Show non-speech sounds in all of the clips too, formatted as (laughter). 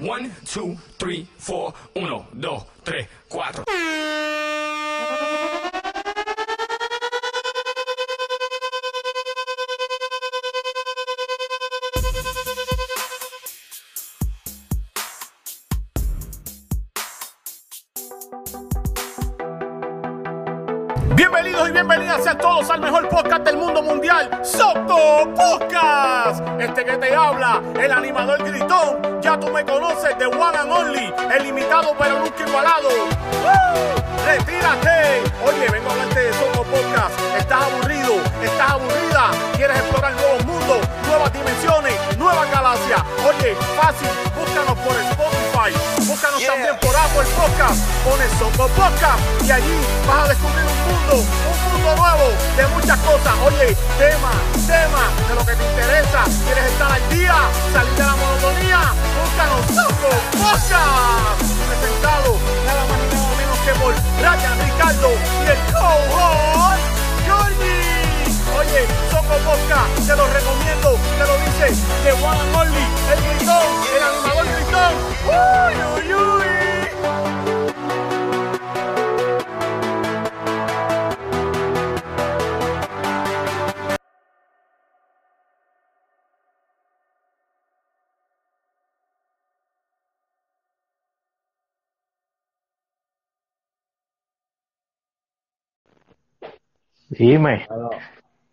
One, two, three, four. Uno, dos, tres, cuatro. Bienvenidos y bienvenidas sean todos al mejor podcast del mundo mundial, Soco Podcast. Este que te habla, el animador gritón, ya tú me conoces, de One and Only, el limitado pero nunca igualado. ¡Woo! ¡Retírate! Oye, vengo a hablarte de Soco Podcast. ¿Estás aburrido? ¿Estás aburrida? ¿Quieres explorar nuevos mundos, nuevas dimensiones, nuevas galaxias? Oye, fácil, búscanos por Spotify, búscanos también por Apple Podcast, pones Soco Podcast y allí vas a descubrir un mundo, un mundo nuevo de muchas cosas. Oye, tema, tema de lo que te interesa. ¿Quieres estar al día? ¿Salir de la monotonía? Búscanos Soco Podcast. Presentado nada más y nada menos que por Ryan Ricardo y el co-host. Oye, Soco Podcast, te lo recomiendo, te lo dice de and Only, el gritón, el animador gritón. Uy, uy, uy. Dime, Claro.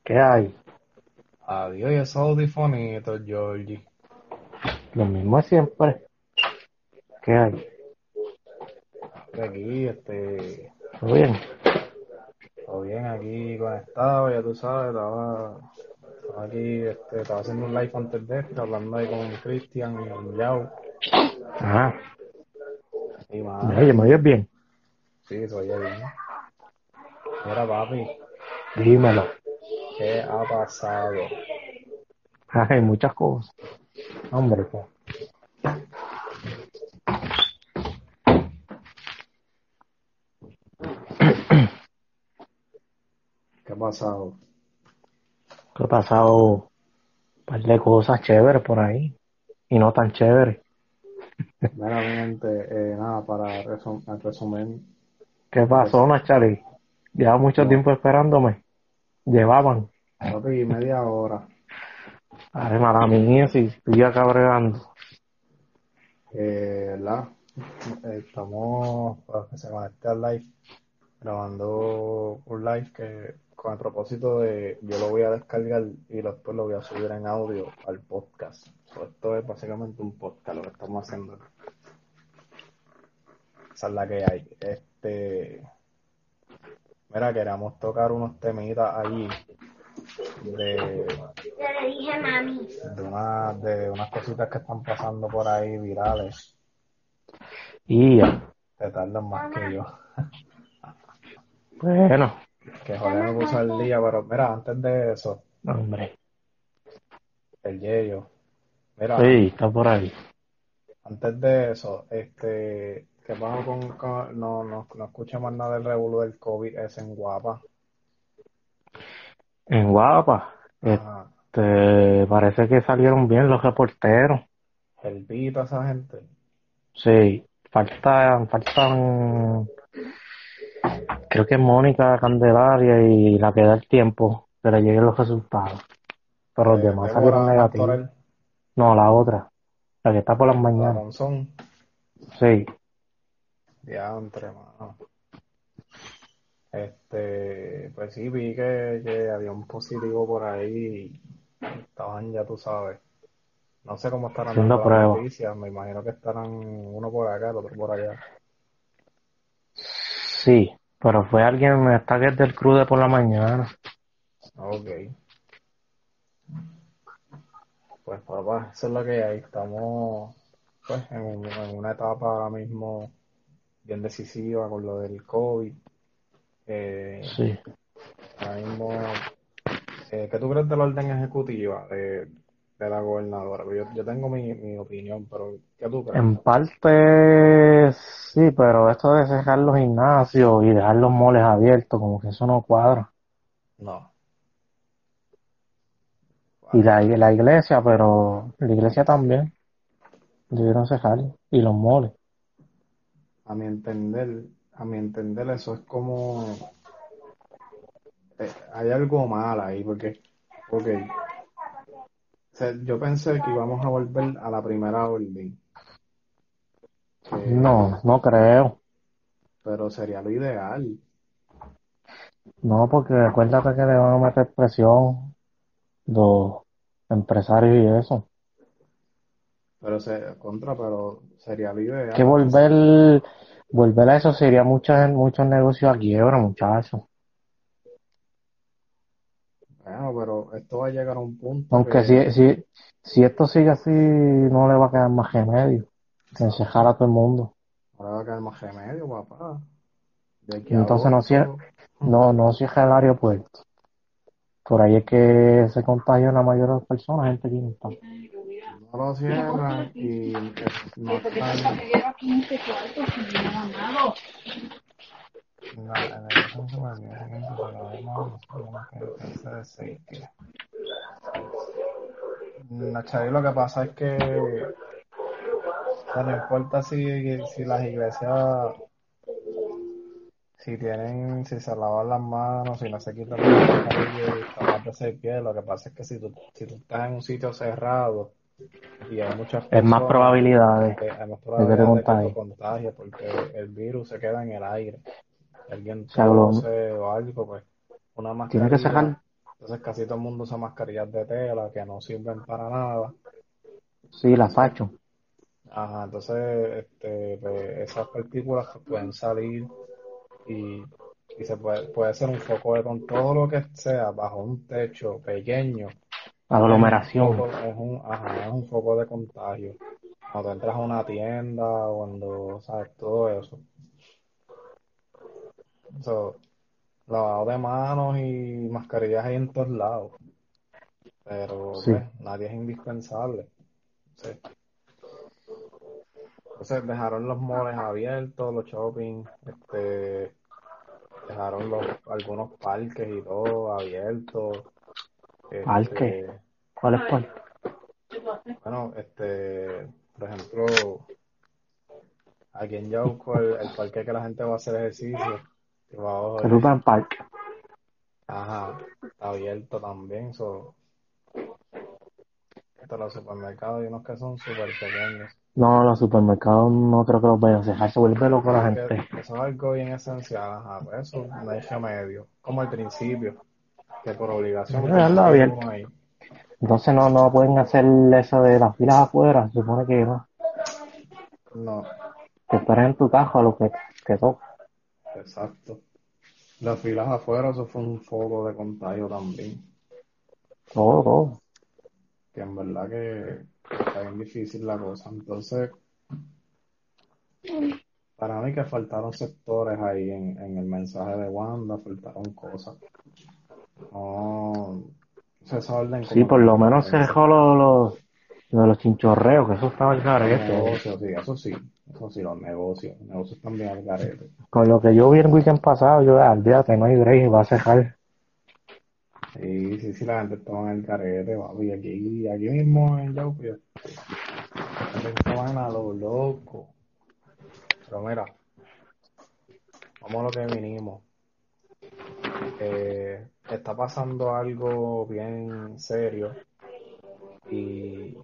¿qué hay? Adiós, esos audifonitos, Georgie. Lo mismo siempre. ¿Qué hay? Aquí, este, ¿Todo bien? todo bien aquí conectado, ya tú sabes, estaba, estaba aquí, este, estaba haciendo un live antes de este, hablando ahí con Cristian y con Yao. Ajá. Y más, ¿me oyes bien? sí, se oye bien. Mira, papi, Dímelo. ¿qué ha pasado? Hay muchas cosas. Hombre, pues. ¿Qué ha pasado? ¿Qué ha pasado? Un par de cosas chéveres por ahí. Y no tan chéveres. Gente, eh, nada, para resum- resumir, ¿Qué pasó, Nachari? Lleva mucho tiempo esperándome. Llevaban. papi, media hora. Ay, mala mía, si estoy acá bregando. Eh. Eh, Estamos, para que se conecte al live, grabando un live que con el propósito de yo lo voy a descargar y después lo voy a subir en audio al podcast. So, esto es básicamente un podcast lo que estamos haciendo. Esa es la que hay. Este, mira, queremos tocar unos temitas allí de, Ya le dije mami. de, una, de unas cositas que están pasando por ahí virales. Y ya. Te tardan más que yo. Bueno, Que joder me puso al día, pero mira, antes de eso, hombre. el Yeyo. Mira, Sí, está por ahí. Antes de eso, este, ¿qué pasa con, con- no, no, no escuché más nada del revuelo del COVID es en Guapa? En Guapa. Ajá. Este, parece que salieron bien los reporteros. El Pito, esa gente. Sí, faltan, faltan, creo que Mónica Candelaria y la que da el tiempo que le lleguen los resultados. Pero los Eh, demás salieron negativos. No, la otra, la que está por las la mañanas. Monzón. Sí, Diantre, mano. Este, pues sí, vi que, que había un positivo por ahí y estaban, ya tú sabes. No sé cómo estarán Haciendo las pruebas. noticias, me imagino que estarán uno por acá, el otro por allá. sí, pero fue alguien, está que es del crude por la mañana. Ok. Pues papá, eso es lo que hay. Estamos pues en, un- en una etapa ahora mismo bien decisiva con lo del COVID. Eh, Sí, ahora mismo, eh, ¿qué tú crees de la orden ejecutiva de, de la gobernadora? Yo, yo tengo mi, mi opinión, pero ¿qué tú crees? en parte sí, pero esto de cerrar los gimnasios y dejar los moles abiertos, como que eso no cuadra. No. Y la, iglesia, pero la iglesia también. Debieron cejar. Y los moles. A mi entender, a mi entender eso es como eh, hay algo mal ahí porque, ok, o sea, yo pensé que íbamos a volver a la primera orden, No, no creo. pero sería lo ideal. No, porque acuérdate que le van a meter presión los empresarios y eso. Pero se contra, pero sería ideal. Que volver, volver a eso sería muchos, muchos negocios a quiebra, muchachos. Bueno, pero esto va a llegar a un punto Aunque que- si, si, si esto sigue así, no le va a quedar más remedio que encejar a todo el mundo. ahora va a quedar más remedio, papá. De aquí a Entonces no cierra, no, no cierra el aeropuerto. Por ahí es que se contagian la mayoría de las personas, gente que no está. no lo cierran y eh, no están No, en el caso lo que pasa es que o sea, no importa si, si las iglesias si tienen, si se lavan las manos, si no se quitan las mascarillas y taparse el pie, lo que pasa es que si tú, si tú estás en un sitio cerrado y hay muchas Es más personas, probabilidades. eh, hay más probabilidades de que te contagies porque el virus se queda en el aire. Alguien tose o algo, pues una Tiene que mascarilla. sacar, Entonces casi todo el mundo usa mascarillas de tela que no sirven para nada. sí, la facho. Ajá, entonces este, pues, esas partículas pues, pueden salir y, y se puede, puede ser un foco de con todo lo que sea bajo un techo pequeño. Aglomeración. Es un, foco- es un, ajá, es un foco de contagio. Cuando entras a una tienda, cuando, sabes, todo eso. So, lavado de manos y mascarillas hay en todos lados. Pero Sí. pues, nadie es indispensable. Sí. Entonces dejaron los moles abiertos, los shopping, este, dejaron los, algunos parques y todo abiertos. Este, ¿Parque? ¿Cuál es cuál? bueno, este, por ejemplo, aquí en Yauco, el, el parque que la gente va a hacer ejercicio, que va a El Urban Park. Ajá, está abierto también, so. Hasta los supermercados hay unos que son súper pequeños. No, los supermercados no creo que los vayan a dejar. Se vuelve loco la Que gente. eso es algo bien esencial, ajá, eso no hay remedio. Como al principio, que por obligación que abierto. uno ahí. Entonces no, no pueden hacer eso de las filas afuera. Se supone que no. No, Que esperes en tu caja lo que, que toca. exacto. Las filas afuera, eso fue un foco de contagio también. Todo, todo. que en verdad que está bien difícil la cosa. Entonces, para mí que faltaron sectores ahí en, en el mensaje de Wanda, faltaron cosas. No, esa orden Sí, por lo no menos se dejó los, los, los chinchorreos, que eso estaba al Los garete. negocios, sí, eso sí, eso sí, los negocios, los negocios también al garete. Con lo que yo vi el weekend pasado, yo, ah, olvídate, no hay break, va a cerrar. Sí, sí, sí, la gente estaba en el carete, papi, aquí, aquí mismo en Yauco, la gente a lo loco. Pero mira, vamos a lo que vinimos. Eh, está pasando algo bien serio y,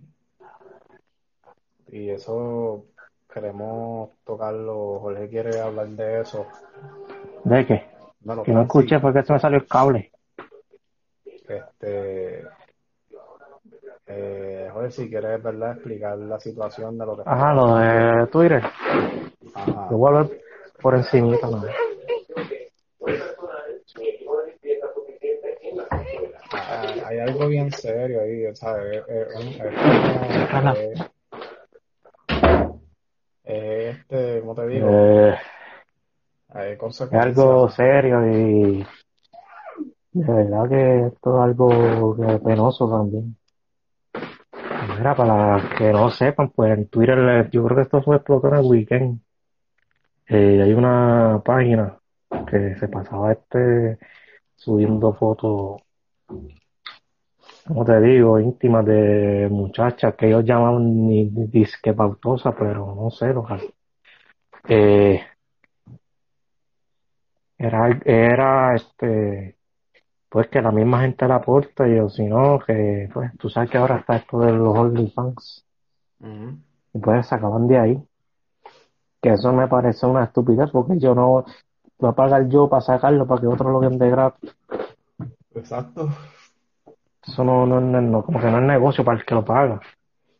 y eso queremos tocarlo. Jorge quiere hablar de eso. ¿De qué? No Que no escuché porque se me salió el cable. Este, eh, Jorge, si quieres, ¿verdad? Explicar la situación de lo que Ajá, lo de Twitter. Ajá. Yo voy a por encimita, ¿no? Ah, hay algo bien serio ahí, ¿sabes? Eh, es este, ¿cómo te digo? Eh, Hay algo serio y de verdad que esto es algo que penoso también. Mira, para los que no sepan, pues en Twitter, yo creo que esto fue explotó en el weekend. Eh, hay una página que se pasaba este subiendo fotos como te digo, íntimas de muchachas que ellos llamaban ni, ni disque pautosa, pero no sé, los, eh, era, era este, pues que la misma gente la aporta y o si no, que pues tú sabes que ahora está esto de los OnlyFans Ujú. y pues se acaban de ahí. Que eso me parece una estupidez porque yo no voy a pagar yo para sacarlo para que otro lo vende gratis. Exacto. Eso no, no, no, no, como que no es negocio para el que lo paga.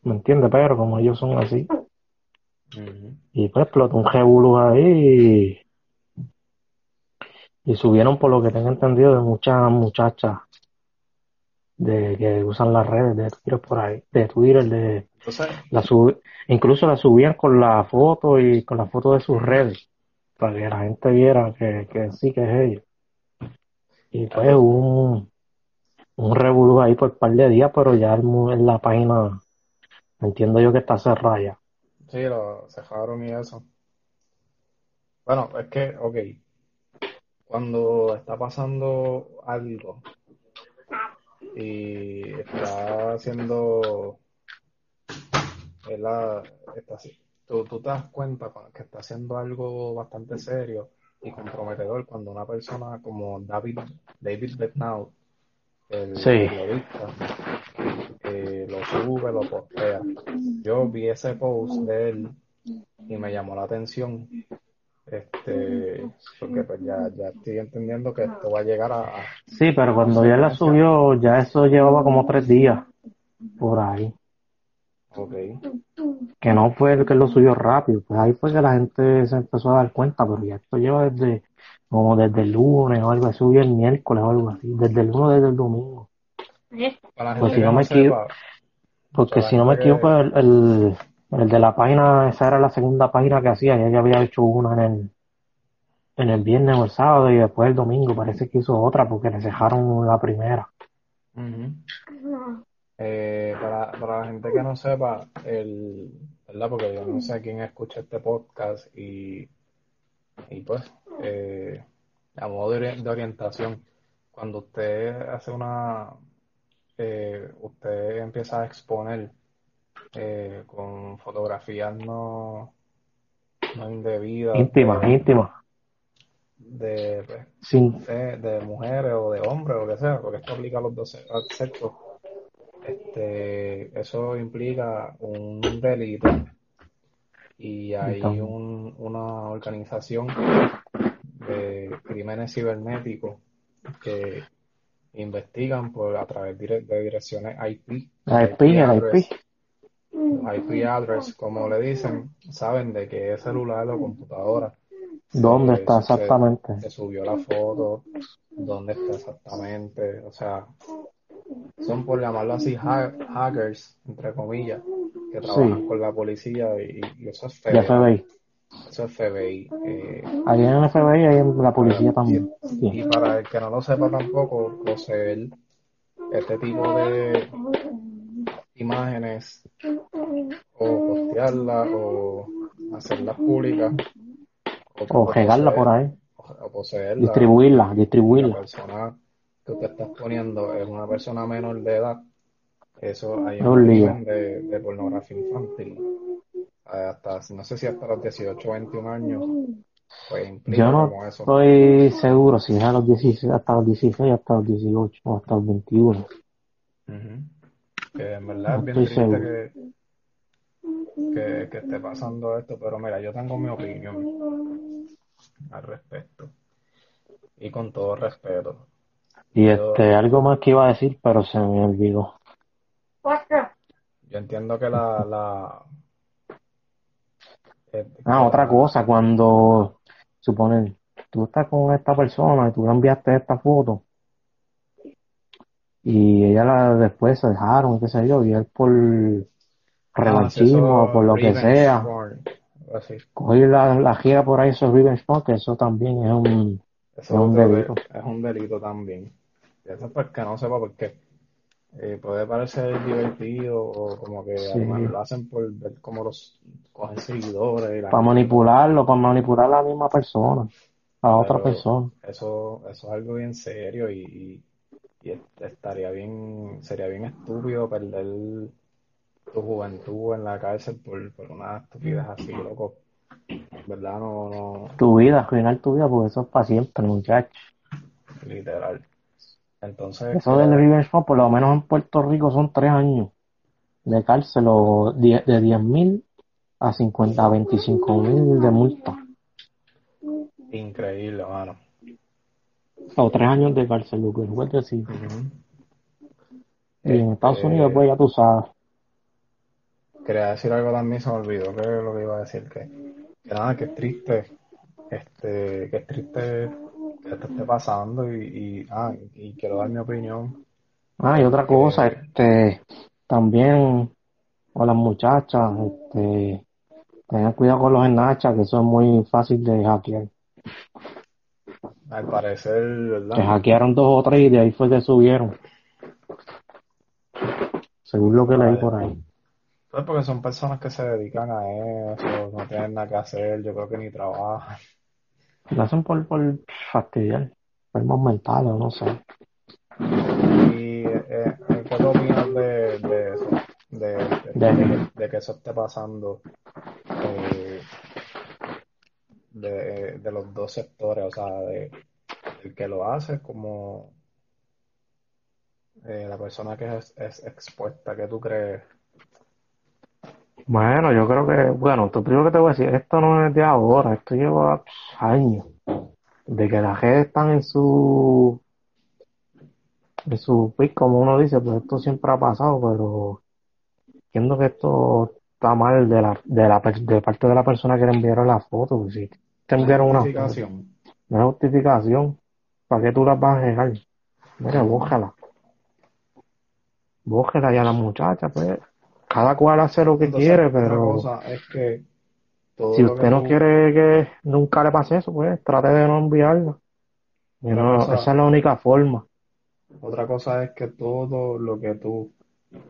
¿Me entiendes? Pero como ellos son así. Y pues explotó un revolú ahí y, subieron, por lo que tengo entendido, de muchas muchachas de que usan las redes de Twitter por ahí, de Twitter, de la sub, incluso la subían con la foto y con la foto de sus redes, para que la gente viera que, que sí que es ella. Y pues hubo un, un revolú ahí por un par de días, pero ya en la página, entiendo yo que está cerrada ya. sí, lo cejaron y eso. Bueno, es que, ok, cuando está pasando algo y está haciendo, la, está tú, tú te das cuenta que está haciendo algo bastante serio y comprometedor cuando una persona como David, David Bednaud, el Sí. periodista, eh, lo sube, lo postea. Yo vi ese post de él y me llamó la atención, este, porque pues ya, ya estoy entendiendo que esto va a llegar a, a- Sí, pero cuando ya la subió, ya eso llevaba como tres días por ahí. ok, Que no fue el que lo subió rápido, pues ahí fue que la gente se empezó a dar cuenta, pero ya esto lleva desde, como desde el lunes o algo así, subió el miércoles o algo así, desde el lunes, desde el domingo. para la Pues si no me equivo- sepa, Porque si no me equivoco, el, el, el de la página, esa era la segunda página que hacía, ya había hecho una en el, en el viernes o el sábado y después el domingo parece que hizo otra porque le cejaron la primera. Eh, para, para la gente que no sepa, el, ¿verdad? Porque yo no sé quién escucha este podcast y, y pues, eh, a modo de, de orientación, cuando usted hace una, eh, usted empieza a exponer eh, con fotografías no, no indebidas Íntima, de, íntima. de, pues, Sin, de, de mujeres o de hombres o lo que sea, porque esto aplica a los dos se- sexos, este, eso implica un delito y hay un, una organización de crímenes cibernéticos que investigan por a través de direcciones IP, IP, IP la IP. address, los IP address, como le dicen, saben de qué celular o computadora ¿Dónde está exactamente? se subió la foto, dónde está exactamente, o sea, son por llamarlo así ha- hackers, entre comillas, que trabajan Sí, con la policía y, y eso es FBI. eso es FBI. eh, en el FBI, en la policía y, también. Sí. y para el que no lo sepa tampoco, poseer este tipo de imágenes o postearlas o hacerlas públicas o, regarla por ahí. o poseerla Distribuirla, y la distribuirla. persona que usted está poniendo es una persona menor de edad, eso hay un crimen de, de pornografía infantil. Hasta, no sé si hasta los 18 o 21 años, pues Yo no como eso. estoy seguro si es a los 16, hasta los 16, hasta los 18 o hasta los 21. Ujú. Que en verdad No es bien estoy triste seguro. que, que, que esté pasando esto, pero mira, yo tengo mi opinión al respecto. Y con todo respeto, Y yo, este, algo más que iba a decir, pero se me olvidó. yo entiendo que la, la, eh, Ah, que otra la, cosa, cuando suponen, tú estás con esta persona y tú le enviaste esta foto y ella la después se dejaron, qué sé yo, y él por revanchismo o por lo que sea, así, coger la, la gira por ahí, esos revenge que eso también es un, es un de, delito. es un delito también. Y eso es el que no sepa por qué. Eh, puede parecer divertido o como que Sí, además lo hacen por ver cómo los cogen seguidores y la para gente lo manipularlo, para manipular a la misma persona, a otra persona. eso, eso es algo bien serio y, y, y est- estaría bien, sería bien estúpido perder tu juventud en la cárcel por, por una estupidez así, loco. ¿Verdad? No, no, Tu vida, arruinar tu vida, porque eso es para siempre, muchacho. literal. Entonces, Eso del revenge porn, por lo menos en Puerto Rico, son tres años de cárcel o de 10 mil a 50, a 25 mil de multa. increíble, mano. O tres años de cárcel, lo que puedes decir. Ujú. Y en Estados Este, Unidos, pues ya tú sabes. Quería decir algo también, se me olvidó que es lo que iba a decir, que, que nada, que es triste, este, que es triste que esto esté pasando y, y, ah, y quiero dar mi opinión. Ah, y otra cosa, este, también con las muchachas, este, tengan cuidado con los snatchas, que eso es muy fácil de hackear. Al parecer, Que ¿verdad? hackearon dos o tres y de ahí fue que subieron. Según lo que leí por ahí. Pues porque son personas que se dedican a eso, no tienen nada que hacer, yo creo que ni trabajan. Lo hacen por, por fastidiar, enfermos mentales, no sé. Y eh, eh, ¿qué opinas de, de eso? De, de, De- de- de que eso esté pasando eh, de, de los dos sectores, o sea, de el que lo hace como eh, la persona que es, es expuesta, ¿qué tú crees? Bueno, yo creo que, bueno, lo primero que te voy a decir, esto no es de ahora, esto lleva años. De que las redes están en su, en su pic, como uno dice, pues esto siempre ha pasado, pero entiendo que esto está mal de la, de la, de parte de la persona que le enviaron la foto, pues si te enviaron una foto, Justificación. no es justificación, ¿para qué tú las vas a dejar? Mira, bójala. Bójela ya a la muchacha, pues. Cada cual hace lo que Entonces, quiere, pero cosa es que todo si que usted no tú- quiere que nunca le pase eso, pues trate de no cosa- esa es la única forma. Otra cosa es que todo lo que tú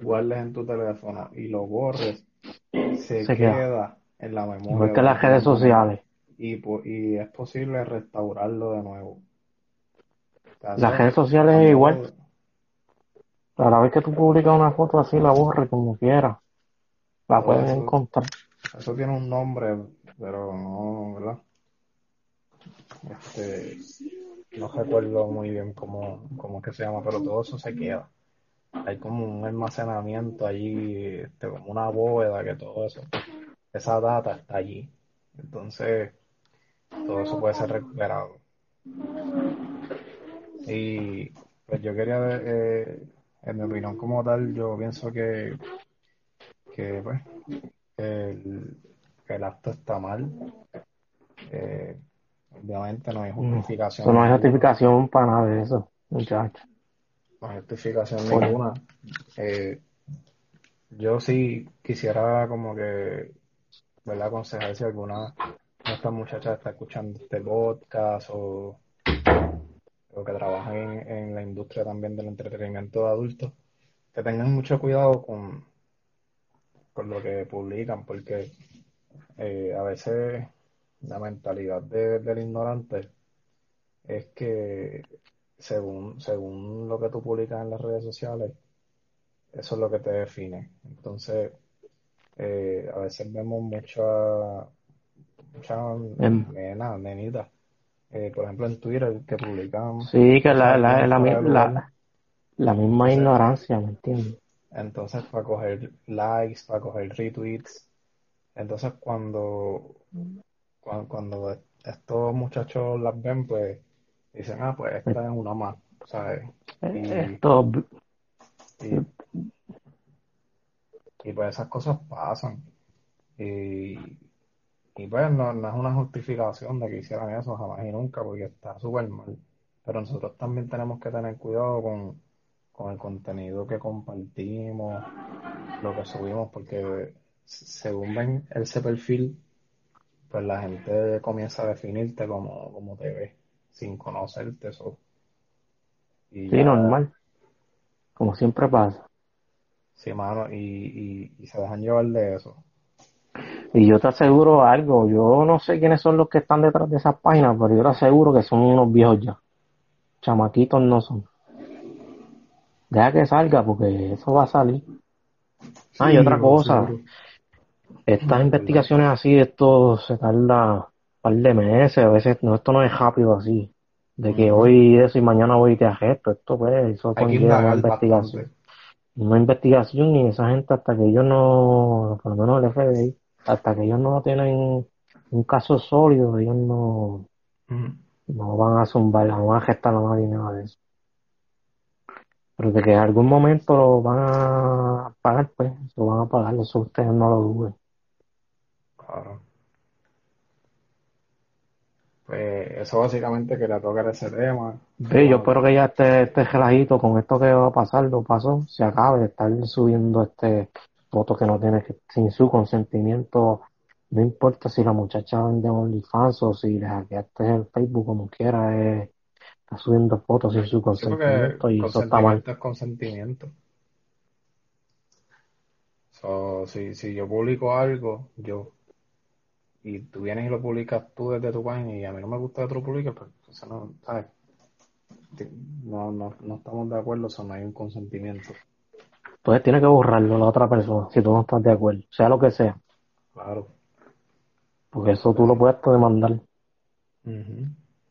guardes en tu teléfono y lo borres se, Se queda. queda en la memoria. Igual que las la redes sociales. Y, es posible restaurarlo de nuevo. Las redes sociales es igual. A la vez que tú publicas una foto así, la borres como quieras. La pueden eso. encontrar. Eso tiene un nombre, pero no, ¿verdad? Este, no recuerdo muy bien cómo, cómo es que se llama, pero todo eso se queda. Hay como un almacenamiento allí, este, como una bóveda que todo eso, esa data está allí. Entonces, todo eso puede ser recuperado. Y pues yo quería, eh, en mi opinión como tal, yo pienso que, que pues, el, que el acto está mal. Eh, obviamente no hay justificación. Eso no hay justificación para nada de eso, muchachos. No hay justificación Bueno. ninguna. Eh, yo sí quisiera como que, ¿verdad? Aconsejar si alguna de estas muchachas está escuchando este podcast o, o que trabajan en, en la industria también del entretenimiento de adultos, que tengan mucho cuidado con, con lo que publican, porque eh, a veces la mentalidad de- del ignorante es que según, según lo que tú publicas en las redes sociales, eso es lo que te define. Entonces, eh, a veces vemos mucha, mucha nena, nenita, eh, por ejemplo en Twitter, que publican Sí, que la, la, la, la, misma ignorancia, ¿me entiendes? Entonces, para coger likes, para coger retweets. Entonces, cuando, cuando, cuando estos muchachos las ven, pues dicen, ah, pues esta es una más, ¿sabes? Y, Esto, y, y pues esas cosas pasan. Y, y pues no, no es una justificación de que hicieran eso jamás y nunca, porque está súper mal. Pero nosotros también tenemos que tener cuidado con, con el contenido que compartimos, lo que subimos, porque según ven ese perfil, pues la gente comienza a definirte como, como te ve, sin conocerte eso. Y sí, ya- normal. Como siempre pasa. Sí, mano, y, y, y se dejan llevar de eso. Y yo te aseguro algo, yo no sé quiénes son los que están detrás de esas páginas, pero yo te aseguro que son unos viejos ya. Chamaquitos no son. Deja que salga porque eso va a salir. Ah, y otra cosa, seguro. estas investigaciones así, esto se tarda un par de meses, a veces no, esto no es rápido así. De que hoy eso y mañana voy y te arresto. Esto pues, eso conlleva una investigación. bastante. Una investigación y esa gente hasta que ellos no, por lo menos el FBI, hasta que ellos no tienen un caso sólido, ellos no, no van a zumbar, no van a gestar a nadie nada de eso. Pero de que en algún momento lo van a pagar, pues, lo van a pagar, eso ustedes no lo duden. Claro. Pues eso básicamente quería tocar ese tema. Sí, yo espero que ya este, este relajito con esto que va a pasar, lo pasó, se acabe de estar subiendo este fotos que no tiene que, sin su consentimiento, no importa si la muchacha vende OnlyFans o si le hackeaste el Facebook como quiera, eh, está subiendo fotos sin su Sí, consentimiento y eso está mal. consentimiento es consentimiento. So, si, si yo publico algo, yo, y tú vienes y lo publicas tú desde tu página y a mí no me gusta que tú lo publiques, pues eso no, ¿sabes? No, no, no estamos de acuerdo, eso no hay un consentimiento. Entonces tiene que borrarlo la otra persona si tú no estás de acuerdo, sea lo que sea, Claro. porque eso tú lo puedes demandar. Ujú.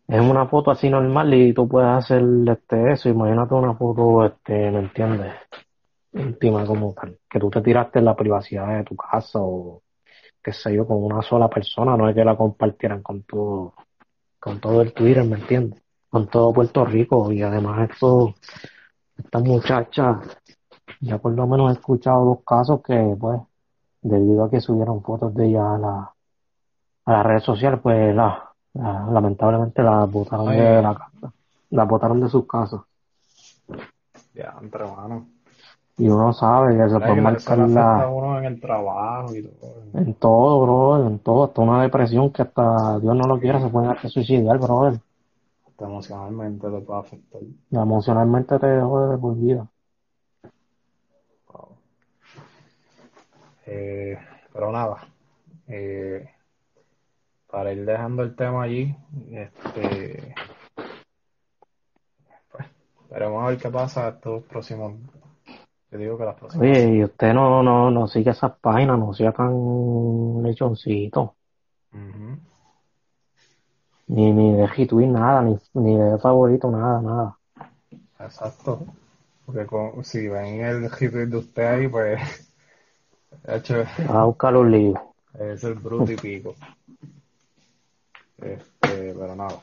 Es una foto así normal y tú puedes hacer este eso, imagínate una foto, este, ¿me entiendes? íntima como tal, que tú te tiraste en la privacidad de tu casa o qué sé yo, con una sola persona, no es que la compartieran con todo, con todo el Twitter, ¿me entiendes? Con todo Puerto Rico y además esto, esta muchacha, ya por lo menos he escuchado dos casos que pues, debido a que subieron fotos de ella a la, a las redes sociales, pues la, la- lamentablemente la botaron Ay. de la casa, la botaron de sus casas. Ya, entre manos. Y uno sabe que se puede marcar afecta la, uno en el trabajo y todo. En todo, bro, en todo, hasta una depresión que hasta Dios no lo quiera se puede hasta suicidar, brother. Hasta emocionalmente te puede afectar. Emocionalmente te jode de por vida. Wow. Eh, pero nada, eh, para ir dejando el tema allí, este, pues, veremos a ver qué pasa estos próximos, yo digo que las próximas. Oye, y usted no, no, no sigue esas páginas, no sea tan lechoncito, Ujú. ni, ni de retweet nada, ni, ni de favorito, nada, nada. Exacto. Porque con- si ven el retweet de usted ahí, pues, (laughs) hecho, A buscar los líos. es el bruto y pico. Este, pero nada.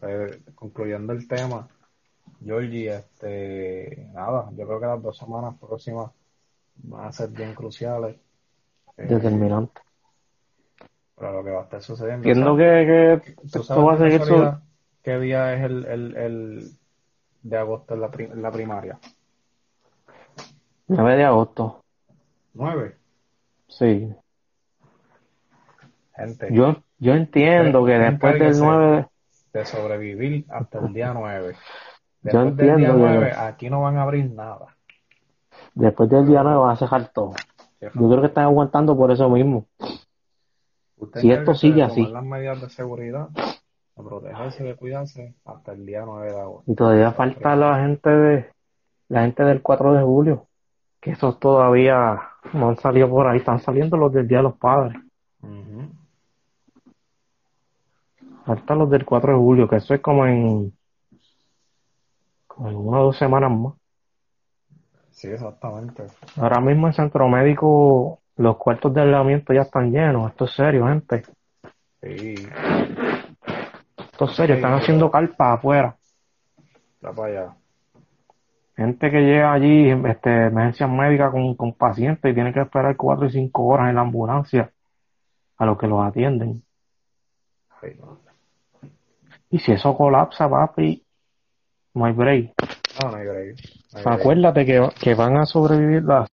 Pues, concluyendo el tema, Georgie, este, nada, yo creo que las dos semanas próximas van a ser bien cruciales. Eh, Determinante. para lo que va a estar sucediendo. Entiendo que, que ¿Tú esto sabes va a de seguir casualidad su... qué día es el, el, el de agosto en la, pri- en la primaria? 9 de agosto. ¿Nueve? Sí. Gente, Yo, yo entiendo que después del encárguese 9 de... sobrevivir hasta el día nueve. Yo Después del día entiendo que- nueve, aquí no van a abrir nada. Después del día 9 va a cejar todo. Yo creo que están aguantando por eso mismo. Si esto sigue así. las medidas de seguridad, de protegerse, de cuidarse hasta el día 9 de agosto. Y todavía falta la gente de la gente del 4 de julio, que esos todavía no han salido por ahí, están saliendo los del Día de los Padres. Faltan los del 4 de julio, que eso es como en como en una o dos semanas más. Sí, exactamente. Ahora mismo en Centro Médico los cuartos de aislamiento ya están llenos, esto es serio, gente. Sí, Esto es serio, están haciendo carpas afuera. da para allá. Gente que llega allí, este, emergencias médicas con, con pacientes y tiene que esperar cuatro y cinco horas en la ambulancia a los que los atienden. Ay, no. Y si eso colapsa, papi, no hay break. No, no hay break. No hay break. Acuérdate que, que van a sobrevivir las...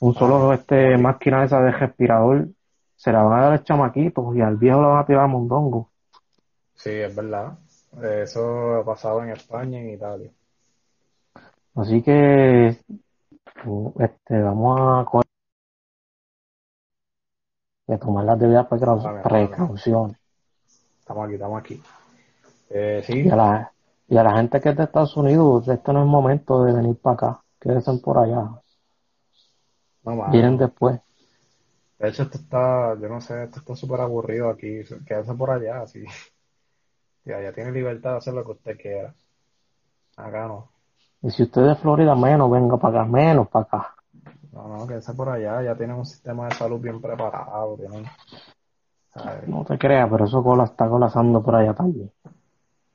Un solo este máquina esa de respirador se la van a dar al chamaquito y al viejo lo van a tirar a mondongo. Sí, es verdad. Eso ha pasado en España y en Italia. Así que este, vamos a coger a tomar las debidas vale. precauciones. Estamos aquí, estamos aquí. Eh, sí, Y a la, y a la gente que es de Estados Unidos, este no es el momento de venir para acá. Quédense por allá. no. Vienen después. De hecho, esto está, yo no sé, esto está súper aburrido aquí. Quédese por allá, así. (laughs) Ya, ya tiene libertad de hacer lo que usted quiera. Acá no. Y si usted es de Florida, menos, venga para acá, menos para acá. No, no, quédese por allá. Ya tienen un sistema de salud bien preparado. Tienen, ¿sabes? No te creas, pero eso cola está colapsando por allá también.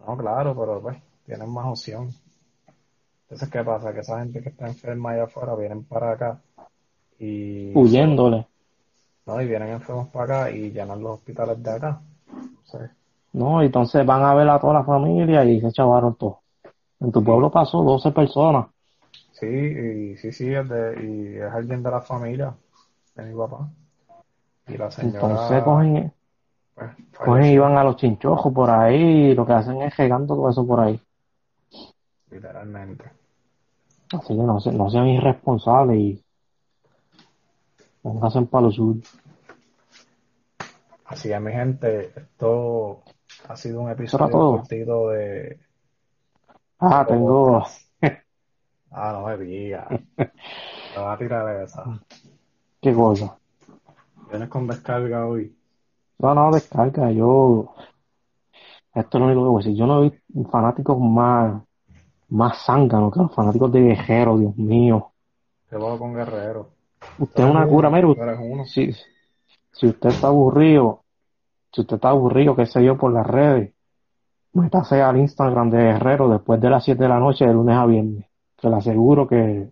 No, claro, pero pues tienen más opción. Entonces, ¿qué pasa? Que esa gente que está enferma allá afuera vienen para acá y Huyéndole. no, y vienen enfermos para acá y llenan los hospitales de acá. No, entonces van a ver a toda la familia y se chavaron todos. En tu pueblo pasó 12 personas. Sí, y sí, sí, es de, y es alguien de la familia de mi papá. Y la señora, Entonces cogen, pues, cogen y van a los chinchojos por ahí y lo que hacen es regando todo eso por ahí. literalmente. Así que no, no sean irresponsables y pónganse para lo suyo. Así es, mi gente, esto ha sido un episodio cortito de... Ah, tengo, Ah, no me digas. (laughs) Te va a tirar esa. qué cosa. Vienes con descarga hoy. No, no, descarga, yo, esto es lo único que voy a decir. Yo no vi fanáticos más, más zánganos que los fanáticos de Guerrero, Dios mío. Te voy con Guerrero. Usted es una cura, si, si usted está aburrido, si usted está aburrido, qué sé yo, por las redes, métase al Instagram de Guerrero después de las 7 de la noche, de lunes a viernes. Que le aseguro que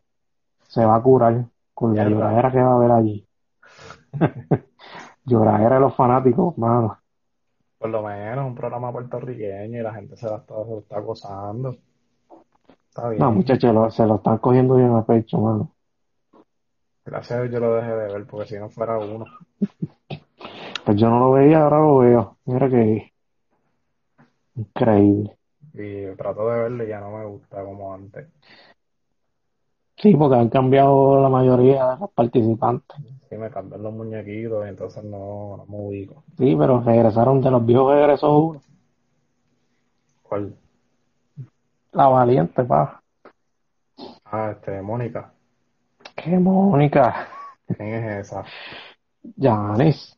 se va a curar con la lloradera que va a haber allí. (laughs) lloradera de los fanáticos, mano. Por lo menos un programa puertorriqueño y la gente se la está, se lo está gozando. Está bien. No, muchachos, lo- se lo están cogiendo bien a pecho, mano. Gracias a Dios yo lo dejé de ver porque si no fuera uno. (laughs) Pues yo no lo veía, ahora lo veo. Mira que increíble. Y trato de verlo y ya no me gusta como antes. Sí, porque han cambiado la mayoría de los participantes. Sí, me cambian los muñequitos y entonces no, no me ubico. Sí, pero regresaron de los viejos regresó uno. ¿Cuál? La valiente, pa. Ah, este, Mónica. Qué Mónica. ¿Quién es esa? Janis.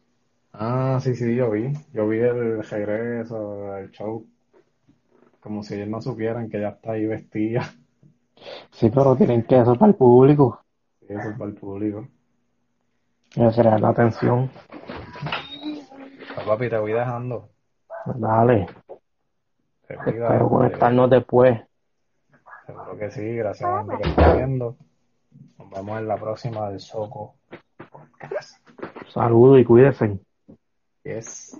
Ah, sí, sí, yo vi. Yo vi el regreso, el show. Como si ellos no supieran que ya está ahí vestida. Sí, pero tienen que eso para el público. Eso es para el público. Que será la atención. Pues, papi, te voy dejando. Dale. Te cuidas, Espero conectarnos después. Seguro que sí, gracias a la que está viendo. Nos vemos en la próxima del Soco Podcast. Saludos y cuídense. Yes.